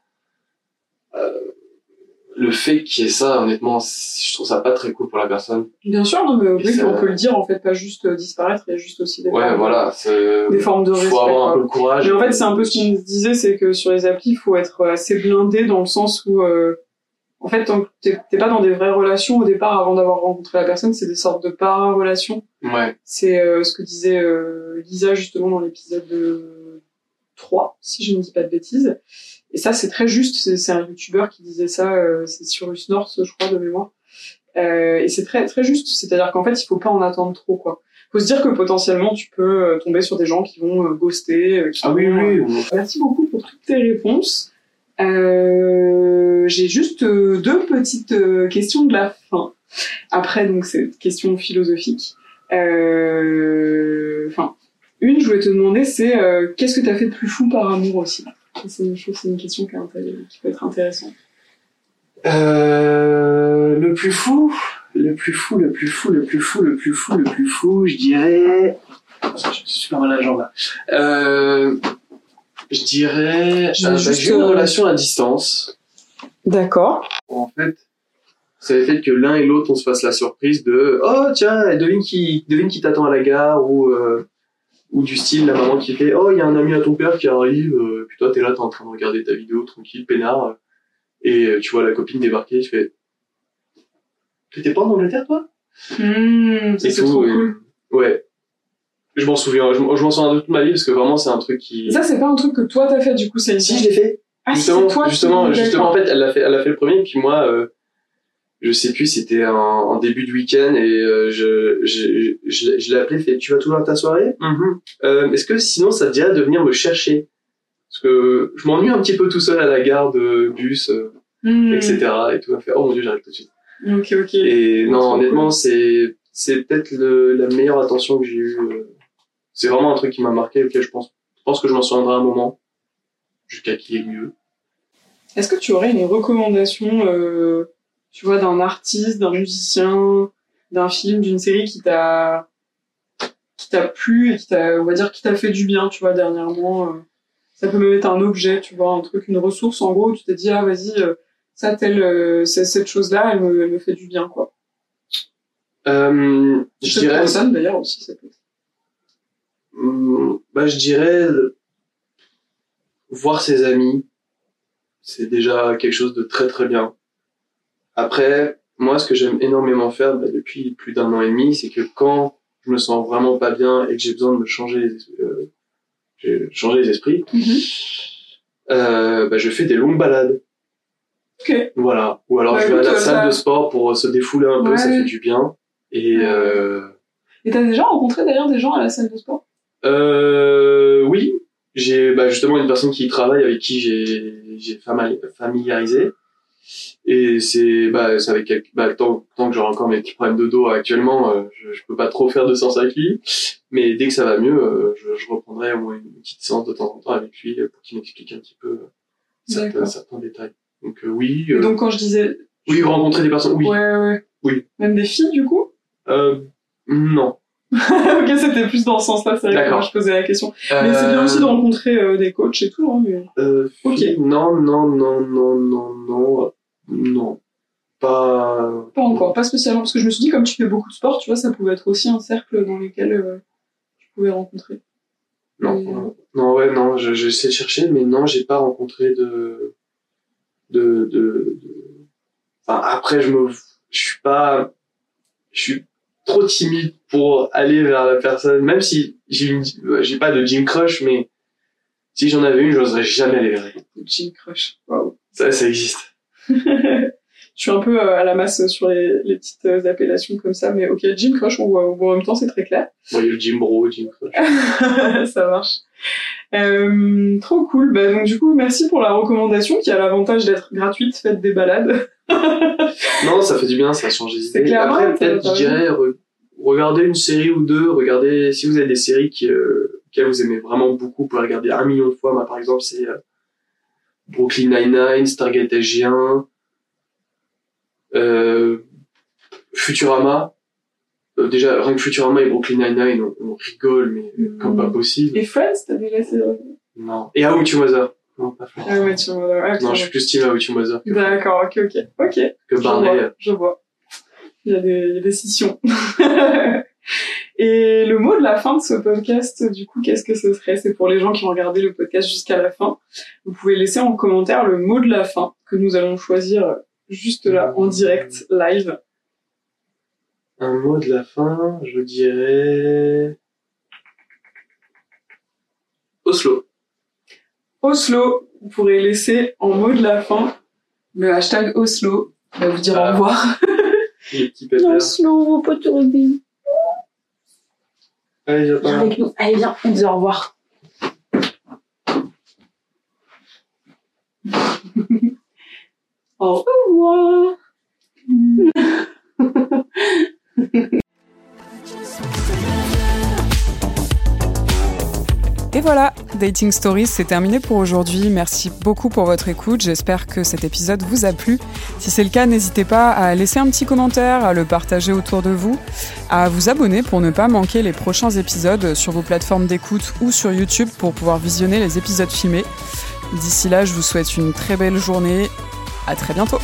le fait qu'il y ait ça, honnêtement, je trouve ça pas très cool pour la personne. Bien sûr, non, mais oui, ça- on peut le dire, en fait, pas juste euh, disparaître, il y a juste aussi des Ouais, formes, voilà, c'est, des formes de respect. faut avoir un peu le courage. Mais en fait, c'est un peu ce qu'on disait, c'est que sur les applis, il faut être assez blindé dans le sens où, euh, en fait, tant que t'es pas dans des vraies relations au départ avant d'avoir rencontré la personne, c'est des sortes de para-relations. Ouais, C'est euh, ce que disait euh, Lisa justement dans l'épisode de 3, si je ne dis pas de bêtises. Et ça, c'est très juste. C'est un youtubeur qui disait ça. euh, c'est sur North, je crois, de mémoire. Euh, et c'est très très juste. C'est-à-dire qu'en fait, il faut pas en attendre trop, quoi. Faut se dire que potentiellement, tu peux euh, tomber sur des gens qui vont ghoster. qui Ah oui, vont, oui, euh, oui. Merci beaucoup pour toutes tes réponses. Euh, J'ai juste deux petites questions de la fin. Après, donc, cette question philosophique. Euh, Enfin, une, je voulais te demander, c'est euh, qu'est-ce que tu as fait de plus fou par amour aussi C'est une, je trouve que c'est une question qui, est intér- qui peut être intéressante. Euh, le plus fou, le plus fou, le plus fou, le plus fou, le plus fou, le plus fou, je dirais. Je suis super mal à la jambe là. Euh, je dirais. Euh, bah, juste, j'ai une euh, relation à distance. D'accord. En fait, ça avait fait que l'un et l'autre on se fasse la surprise de oh tiens devine qui devine qui t'attend à la gare ou euh, ou du style la maman qui fait oh il y a un ami à ton père qui arrive euh, puis toi t'es là t'es en train de regarder ta vidéo tranquille peinard. Et euh, tu vois la copine débarquer tu fais t'étais pas en Angleterre toi? Mmh, c'est trop et- cool. ouais. Je m'en souviens je, m'en- souviens de toute ma vie parce que vraiment c'est un truc qui Ça, c'est pas un truc que toi t'as fait, du coup, c'est une si je l'ai fait. Ah, justement, toi? justement, justement, en fait, elle a fait, elle a fait le premier, puis moi, euh, je sais plus, c'était en, en début de week-end et euh, je, je, je, je l'ai appelé, fait, tu vas toujours à ta soirée? Mhm. euh, Est-ce que sinon ça te dirait de venir me chercher? Parce que je m'ennuie un petit peu tout seul à la gare de bus. euh. Hmm. etc. Et tout va faire, oh mon dieu, j'arrive tout de suite. Ok, ok. Et non, honnêtement, cool. c'est c'est peut-être le- la meilleure attention que j'ai eue. euh. C'est vraiment un truc qui m'a marqué, auquel je pense, je pense que je m'en souviendrai un moment, jusqu'à qu'il y ait mieux. Est-ce que tu aurais une recommandation, euh, tu vois, d'un artiste, d'un musicien, d'un film, d'une série qui t'a qui t'a plu et qui t'a, on va dire, qui t'a fait du bien, tu vois, dernièrement. euh. ça peut même être un objet, tu vois, un truc, une ressource, en gros, où tu t'es dit, ah, vas-y, euh, ça, telle, euh, cette chose-là, elle me, elle me fait du bien, quoi. Euh, je dirais, personne, d'ailleurs, aussi, ça peut être. hum, bah, je dirais voir ses amis, c'est déjà quelque chose de très très bien. Après, moi, ce que j'aime énormément faire bah, depuis plus d'un an et demi, c'est que quand je me sens vraiment pas bien et que j'ai besoin de me changer euh, changer les esprits, euh, bah, je fais des longues balades. Ok. Voilà. Ou alors Bah, je vais à la écoute, salle ça- de sport pour euh, se défouler un peu, Ouais. ça fait du bien. Et euh, Et t'as déjà rencontré, d'ailleurs, des gens à la salle de sport? euh, oui, j'ai bah, justement une personne qui y travaille avec qui j'ai j'ai familiarisé. Et c'est bah, c'est avec bah, tant, tant que j'aurai encore mes petits problèmes de dos actuellement, euh, je, je peux pas trop faire de séance avec lui. Mais dès que ça va mieux, euh, je, je reprendrai au moins une petite séance de temps en temps avec lui euh, pour qu'il m'explique un petit peu certains, détails. Donc euh, oui, donc, quand je disais, oui, rencontrer des personnes, oui. ouais, ouais. Oui. Même des filles, du coup? Euh, non. ok, c'était plus dans ce sens-là, c'est vrai que je posais la question. Mais c'est bien aussi de rencontrer euh, des coachs et tout, hein, mais... Euh, Ok. Non, non, non, non, non, non, non. Pas. Pas encore, pas spécialement, parce que je me suis dit, comme tu fais beaucoup de sport, tu vois, ça pouvait être aussi un cercle dans lequel euh, tu pouvais rencontrer. Non, euh, non, non, ouais, non, je- j'essaie de chercher, mais non, j'ai pas rencontré de. de. de. de- Enfin, après, je me. Je suis pas. Je suis trop timide pour aller vers la personne, même si j'ai une. J'ai pas de gym crush, mais si j'en avais une, j'oserais jamais aller vers elle. Gym crush. Waouh. Ça, ça existe. je suis un peu euh, à la masse sur les, les petites euh, appellations comme ça, mais ok, gym crush, on voit, on voit en même temps, c'est très clair. Bon, il y a le gym bro, gym crush. ça marche. Euh, trop cool. Bah, donc du coup, merci pour la recommandation qui a l'avantage d'être gratuite. Faites des balades. Non, ça fait du bien, ça change les idées. Après, peut-être, je dirais, re- regardez une série ou deux, regardez, si vous avez des séries qui, euh, que vous aimez vraiment beaucoup, vous pouvez regarder un million de fois. Moi, par exemple, c'est euh, Brooklyn Nine-Nine, Stargate SG1, euh, Futurama. Euh, déjà, rien que Futurama et Brooklyn Nine-Nine, on, on rigole, mais Mhm. comme pas possible. Et Friends, t'as déjà de- Non. Et How Your Mother. Non, pas Friends. Ah tu ouais, Non, je suis plus team How Your Mother D'accord, ok, ok. Ok. que Je Barney. vois, je vois. Il y a des, il y a des scissions. Et le mot de la fin de ce podcast, du coup, qu'est-ce que ce serait? C'est pour les gens qui ont regardé le podcast jusqu'à la fin. Vous pouvez laisser en commentaire le mot de la fin que nous allons choisir juste là, en direct, live. Un mot de la fin, je dirais. Oslo. Oslo, vous pourrez laisser en mot de la fin le hashtag Oslo. Ça va vous dire Ah. au revoir. Petits pépères. Oslo, pas de rugby. Allez, viens là. nous. Allez, viens, on dit au revoir. au revoir. Et voilà, Dating Stories, c'est terminé pour aujourd'hui. Merci beaucoup pour votre écoute. J'espère que cet épisode vous a plu. Si c'est le cas, n'hésitez pas à laisser un petit commentaire, à le partager autour de vous, à vous abonner pour ne pas manquer les prochains épisodes sur vos plateformes d'écoute ou sur YouTube pour pouvoir visionner les épisodes filmés. D'ici là, je vous souhaite une très belle journée. À très bientôt.